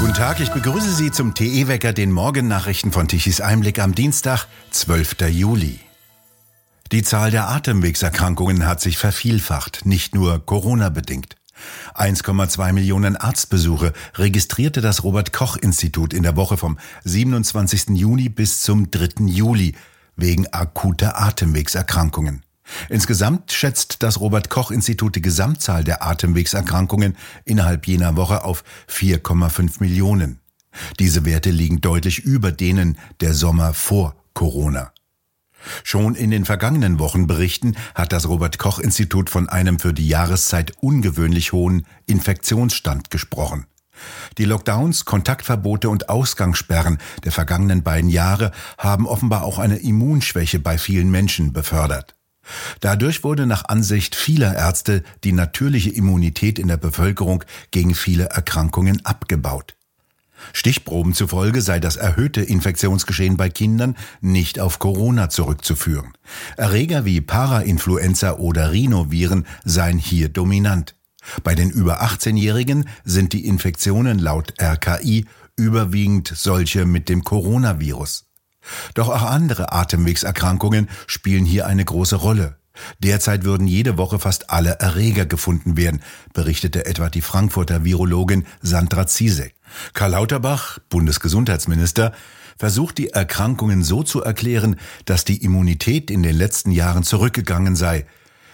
Guten Tag, ich begrüße Sie zum TE-Wecker, den Morgennachrichten von Tichys Einblick am Dienstag, 12. Juli. Die Zahl der Atemwegserkrankungen hat sich vervielfacht, nicht nur Corona-bedingt. 1,2 Millionen Arztbesuche registrierte das Robert Koch Institut in der Woche vom 27. Juni bis zum 3. Juli wegen akuter Atemwegserkrankungen. Insgesamt schätzt das Robert Koch Institut die Gesamtzahl der Atemwegserkrankungen innerhalb jener Woche auf 4,5 Millionen. Diese Werte liegen deutlich über denen der Sommer vor Corona. Schon in den vergangenen Wochenberichten hat das Robert Koch Institut von einem für die Jahreszeit ungewöhnlich hohen Infektionsstand gesprochen. Die Lockdowns, Kontaktverbote und Ausgangssperren der vergangenen beiden Jahre haben offenbar auch eine Immunschwäche bei vielen Menschen befördert. Dadurch wurde nach Ansicht vieler Ärzte die natürliche Immunität in der Bevölkerung gegen viele Erkrankungen abgebaut. Stichproben zufolge sei das erhöhte Infektionsgeschehen bei Kindern nicht auf Corona zurückzuführen. Erreger wie Parainfluenza oder Rhinoviren seien hier dominant. Bei den über 18-Jährigen sind die Infektionen laut RKI überwiegend solche mit dem Coronavirus. Doch auch andere Atemwegserkrankungen spielen hier eine große Rolle. Derzeit würden jede Woche fast alle Erreger gefunden werden, berichtete etwa die Frankfurter Virologin Sandra Ziesek. Karl Lauterbach, Bundesgesundheitsminister, versucht die Erkrankungen so zu erklären, dass die Immunität in den letzten Jahren zurückgegangen sei,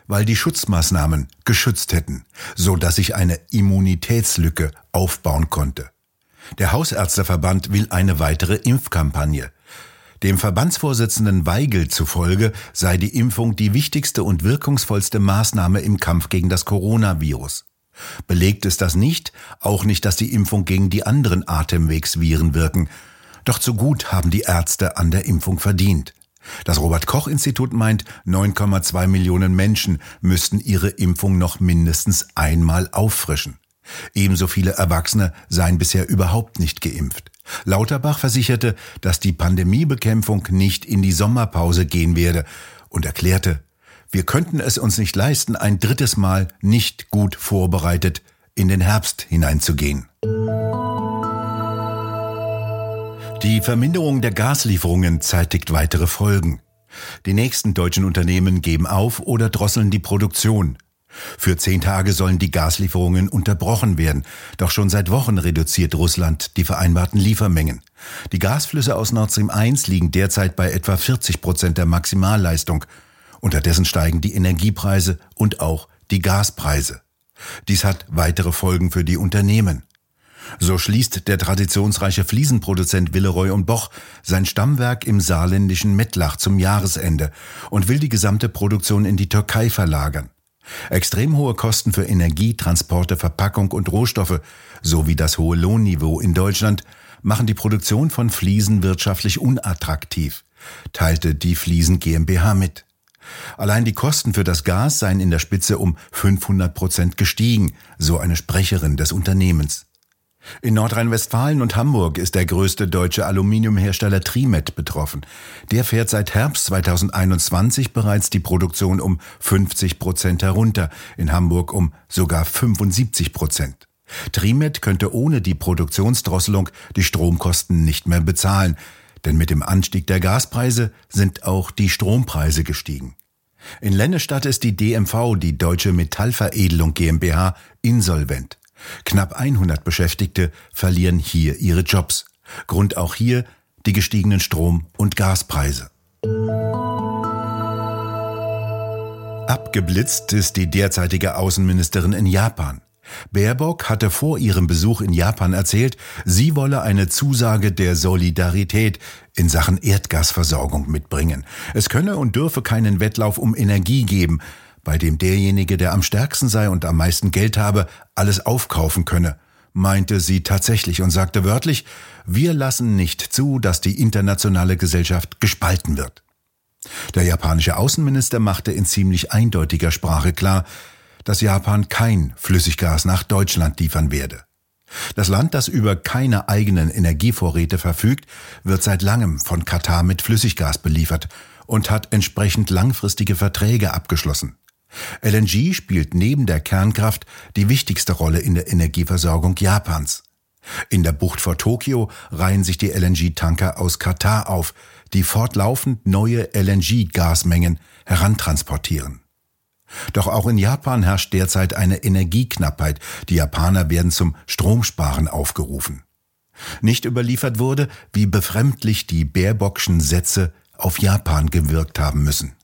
weil die Schutzmaßnahmen geschützt hätten, so dass sich eine Immunitätslücke aufbauen konnte. Der Hausärzteverband will eine weitere Impfkampagne. Dem Verbandsvorsitzenden Weigel zufolge sei die Impfung die wichtigste und wirkungsvollste Maßnahme im Kampf gegen das Coronavirus. Belegt ist das nicht, auch nicht, dass die Impfung gegen die anderen Atemwegsviren wirken. Doch zu gut haben die Ärzte an der Impfung verdient. Das Robert Koch Institut meint, 9,2 Millionen Menschen müssten ihre Impfung noch mindestens einmal auffrischen. Ebenso viele Erwachsene seien bisher überhaupt nicht geimpft. Lauterbach versicherte, dass die Pandemiebekämpfung nicht in die Sommerpause gehen werde und erklärte, wir könnten es uns nicht leisten, ein drittes Mal nicht gut vorbereitet in den Herbst hineinzugehen. Die Verminderung der Gaslieferungen zeitigt weitere Folgen. Die nächsten deutschen Unternehmen geben auf oder drosseln die Produktion. Für zehn Tage sollen die Gaslieferungen unterbrochen werden. Doch schon seit Wochen reduziert Russland die vereinbarten Liefermengen. Die Gasflüsse aus Nord Stream 1 liegen derzeit bei etwa 40 Prozent der Maximalleistung. Unterdessen steigen die Energiepreise und auch die Gaspreise. Dies hat weitere Folgen für die Unternehmen. So schließt der traditionsreiche Fliesenproduzent Willeroy und Boch sein Stammwerk im saarländischen Mettlach zum Jahresende und will die gesamte Produktion in die Türkei verlagern. Extrem hohe Kosten für Energie, Transporte, Verpackung und Rohstoffe sowie das hohe Lohnniveau in Deutschland machen die Produktion von Fliesen wirtschaftlich unattraktiv, teilte die Fliesen GmbH mit. Allein die Kosten für das Gas seien in der Spitze um 500 Prozent gestiegen, so eine Sprecherin des Unternehmens. In Nordrhein-Westfalen und Hamburg ist der größte deutsche Aluminiumhersteller Trimet betroffen. Der fährt seit Herbst 2021 bereits die Produktion um 50 Prozent herunter, in Hamburg um sogar 75 Prozent. Trimet könnte ohne die Produktionsdrosselung die Stromkosten nicht mehr bezahlen, denn mit dem Anstieg der Gaspreise sind auch die Strompreise gestiegen. In Lennestadt ist die DMV, die Deutsche Metallveredelung GmbH, insolvent. Knapp 100 Beschäftigte verlieren hier ihre Jobs. Grund auch hier die gestiegenen Strom- und Gaspreise. Abgeblitzt ist die derzeitige Außenministerin in Japan. Baerbock hatte vor ihrem Besuch in Japan erzählt, sie wolle eine Zusage der Solidarität in Sachen Erdgasversorgung mitbringen. Es könne und dürfe keinen Wettlauf um Energie geben, bei dem derjenige, der am stärksten sei und am meisten Geld habe, alles aufkaufen könne, meinte sie tatsächlich und sagte wörtlich, wir lassen nicht zu, dass die internationale Gesellschaft gespalten wird. Der japanische Außenminister machte in ziemlich eindeutiger Sprache klar, dass Japan kein Flüssiggas nach Deutschland liefern werde. Das Land, das über keine eigenen Energievorräte verfügt, wird seit langem von Katar mit Flüssiggas beliefert und hat entsprechend langfristige Verträge abgeschlossen. LNG spielt neben der Kernkraft die wichtigste Rolle in der Energieversorgung Japans. In der Bucht vor Tokio reihen sich die LNG-Tanker aus Katar auf, die fortlaufend neue LNG-Gasmengen herantransportieren. Doch auch in Japan herrscht derzeit eine Energieknappheit. Die Japaner werden zum Stromsparen aufgerufen. Nicht überliefert wurde, wie befremdlich die Baerbockschen Sätze auf Japan gewirkt haben müssen.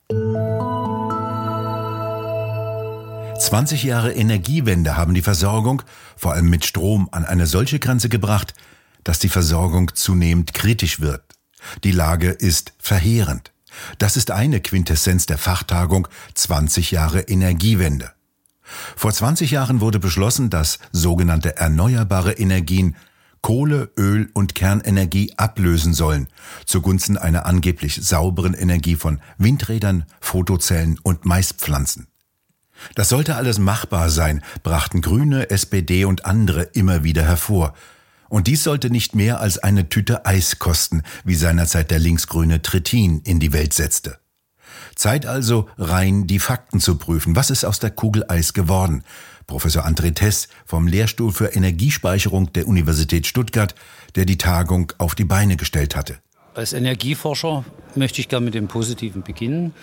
20 Jahre Energiewende haben die Versorgung, vor allem mit Strom, an eine solche Grenze gebracht, dass die Versorgung zunehmend kritisch wird. Die Lage ist verheerend. Das ist eine Quintessenz der Fachtagung 20 Jahre Energiewende. Vor 20 Jahren wurde beschlossen, dass sogenannte erneuerbare Energien Kohle, Öl und Kernenergie ablösen sollen, zugunsten einer angeblich sauberen Energie von Windrädern, Fotozellen und Maispflanzen. Das sollte alles machbar sein, brachten Grüne, SPD und andere immer wieder hervor. Und dies sollte nicht mehr als eine Tüte Eis kosten, wie seinerzeit der linksgrüne Trittin in die Welt setzte. Zeit also, rein die Fakten zu prüfen. Was ist aus der Kugel Eis geworden? Professor André Tess vom Lehrstuhl für Energiespeicherung der Universität Stuttgart, der die Tagung auf die Beine gestellt hatte. Als Energieforscher möchte ich gerne mit dem Positiven beginnen.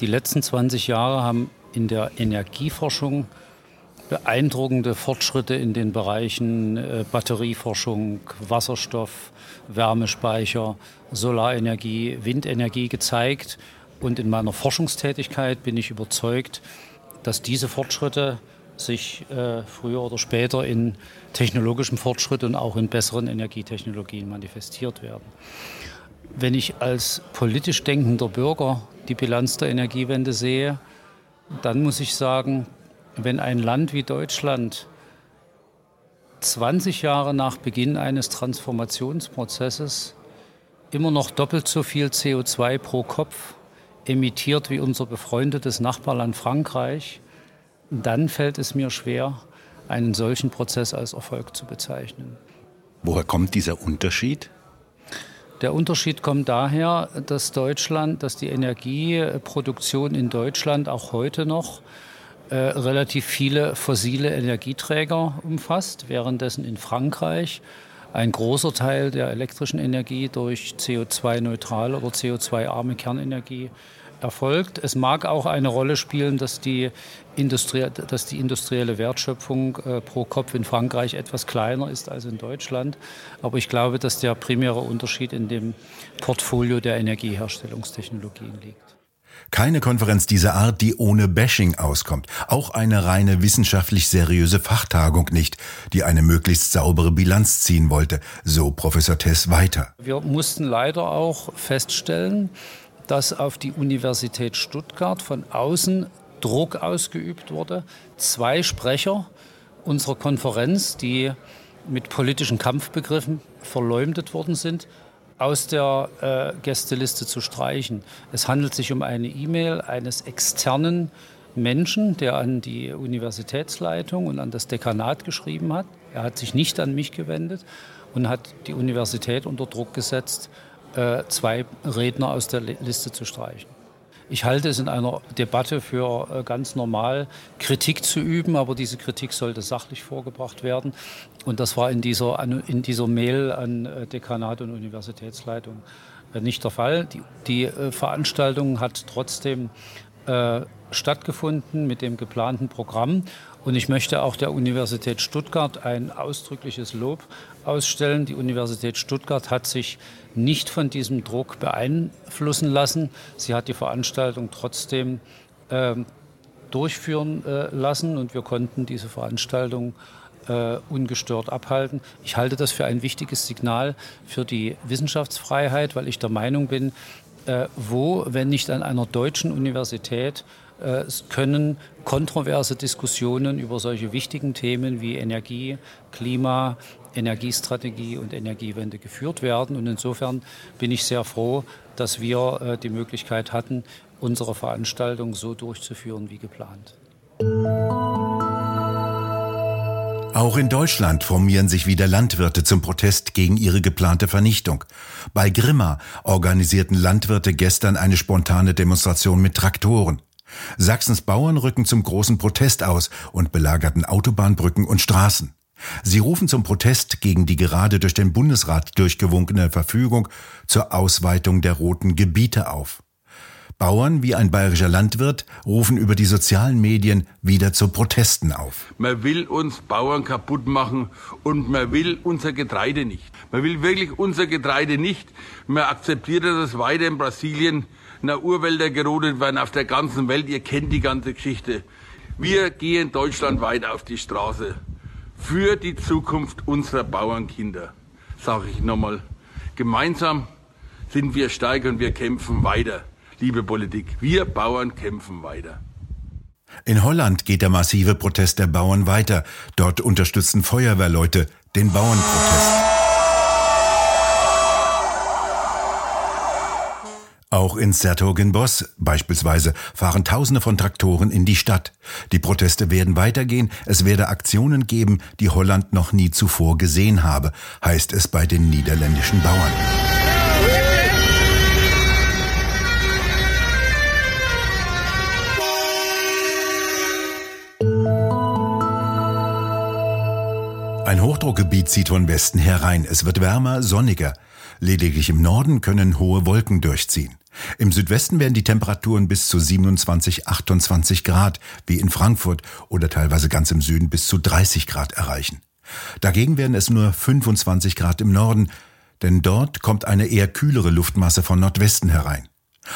Die letzten 20 Jahre haben in der Energieforschung beeindruckende Fortschritte in den Bereichen äh, Batterieforschung, Wasserstoff, Wärmespeicher, Solarenergie, Windenergie gezeigt. Und in meiner Forschungstätigkeit bin ich überzeugt, dass diese Fortschritte sich äh, früher oder später in technologischem Fortschritt und auch in besseren Energietechnologien manifestiert werden. Wenn ich als politisch denkender Bürger die Bilanz der Energiewende sehe, dann muss ich sagen, wenn ein Land wie Deutschland 20 Jahre nach Beginn eines Transformationsprozesses immer noch doppelt so viel CO2 pro Kopf emittiert wie unser befreundetes Nachbarland Frankreich, dann fällt es mir schwer, einen solchen Prozess als Erfolg zu bezeichnen. Woher kommt dieser Unterschied? Der Unterschied kommt daher, dass Deutschland, dass die Energieproduktion in Deutschland auch heute noch äh, relativ viele fossile Energieträger umfasst, währenddessen in Frankreich ein großer Teil der elektrischen Energie durch CO2-neutrale oder CO2-arme Kernenergie erfolgt. Es mag auch eine Rolle spielen, dass die, Industrie, dass die industrielle Wertschöpfung äh, pro Kopf in Frankreich etwas kleiner ist als in Deutschland. Aber ich glaube, dass der primäre Unterschied in dem Portfolio der Energieherstellungstechnologien liegt. Keine Konferenz dieser Art, die ohne Bashing auskommt. Auch eine reine wissenschaftlich seriöse Fachtagung nicht, die eine möglichst saubere Bilanz ziehen wollte, so Professor Tess weiter. Wir mussten leider auch feststellen, dass auf die Universität Stuttgart von außen Druck ausgeübt wurde. Zwei Sprecher unserer Konferenz, die mit politischen Kampfbegriffen verleumdet worden sind, aus der äh, Gästeliste zu streichen. Es handelt sich um eine E-Mail eines externen Menschen, der an die Universitätsleitung und an das Dekanat geschrieben hat. Er hat sich nicht an mich gewendet und hat die Universität unter Druck gesetzt, zwei Redner aus der Liste zu streichen. Ich halte es in einer Debatte für äh, ganz normal, Kritik zu üben, aber diese Kritik sollte sachlich vorgebracht werden. Und das war in dieser, in dieser Mail an äh, Dekanat und Universitätsleitung nicht der Fall. Die, die Veranstaltung hat trotzdem äh, stattgefunden mit dem geplanten Programm. Und ich möchte auch der Universität Stuttgart ein ausdrückliches Lob ausstellen. Die Universität Stuttgart hat sich nicht von diesem Druck beeinflussen lassen. Sie hat die Veranstaltung trotzdem äh, durchführen äh, lassen und wir konnten diese Veranstaltung äh, ungestört abhalten. Ich halte das für ein wichtiges Signal für die Wissenschaftsfreiheit, weil ich der Meinung bin, äh, wo, wenn nicht an einer deutschen Universität, äh, können kontroverse Diskussionen über solche wichtigen Themen wie Energie, Klima, Energiestrategie und Energiewende geführt werden. Und insofern bin ich sehr froh, dass wir äh, die Möglichkeit hatten, unsere Veranstaltung so durchzuführen wie geplant. Auch in Deutschland formieren sich wieder Landwirte zum Protest gegen ihre geplante Vernichtung. Bei Grimma organisierten Landwirte gestern eine spontane Demonstration mit Traktoren. Sachsens Bauern rücken zum großen Protest aus und belagerten Autobahnbrücken und Straßen. Sie rufen zum Protest gegen die gerade durch den Bundesrat durchgewunkene Verfügung zur Ausweitung der roten Gebiete auf. Bauern wie ein bayerischer Landwirt rufen über die sozialen Medien wieder zu Protesten auf. Man will uns Bauern kaputt machen und man will unser Getreide nicht. Man will wirklich unser Getreide nicht. Man akzeptiert, dass es weiter in Brasilien nach Urwälder gerodet werden auf der ganzen Welt. Ihr kennt die ganze Geschichte. Wir gehen Deutschland weiter auf die Straße für die Zukunft unserer Bauernkinder. Sage ich nochmal. Gemeinsam sind wir stark und wir kämpfen weiter liebe Politik, wir Bauern kämpfen weiter. In Holland geht der massive Protest der Bauern weiter. Dort unterstützen Feuerwehrleute den Bauernprotest. Auch in Sertogenbosch beispielsweise fahren Tausende von Traktoren in die Stadt. Die Proteste werden weitergehen. Es werde Aktionen geben, die Holland noch nie zuvor gesehen habe, heißt es bei den niederländischen Bauern. Ein Hochdruckgebiet zieht von Westen herein. Es wird wärmer, sonniger. Lediglich im Norden können hohe Wolken durchziehen. Im Südwesten werden die Temperaturen bis zu 27, 28 Grad, wie in Frankfurt oder teilweise ganz im Süden bis zu 30 Grad erreichen. Dagegen werden es nur 25 Grad im Norden, denn dort kommt eine eher kühlere Luftmasse von Nordwesten herein.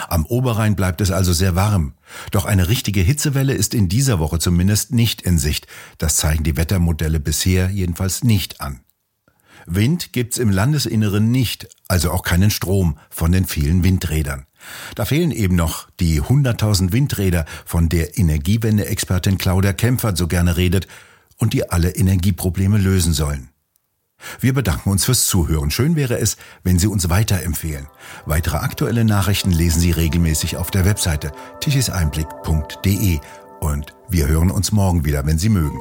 Am Oberrhein bleibt es also sehr warm. Doch eine richtige Hitzewelle ist in dieser Woche zumindest nicht in Sicht. Das zeigen die Wettermodelle bisher jedenfalls nicht an. Wind gibt's im Landesinneren nicht, also auch keinen Strom von den vielen Windrädern. Da fehlen eben noch die 100.000 Windräder, von der Energiewende-Expertin Claudia Kempfert so gerne redet und die alle Energieprobleme lösen sollen. Wir bedanken uns fürs Zuhören. Schön wäre es, wenn Sie uns weiterempfehlen. Weitere aktuelle Nachrichten lesen Sie regelmäßig auf der Webseite tischiseinblick.de und wir hören uns morgen wieder, wenn Sie mögen.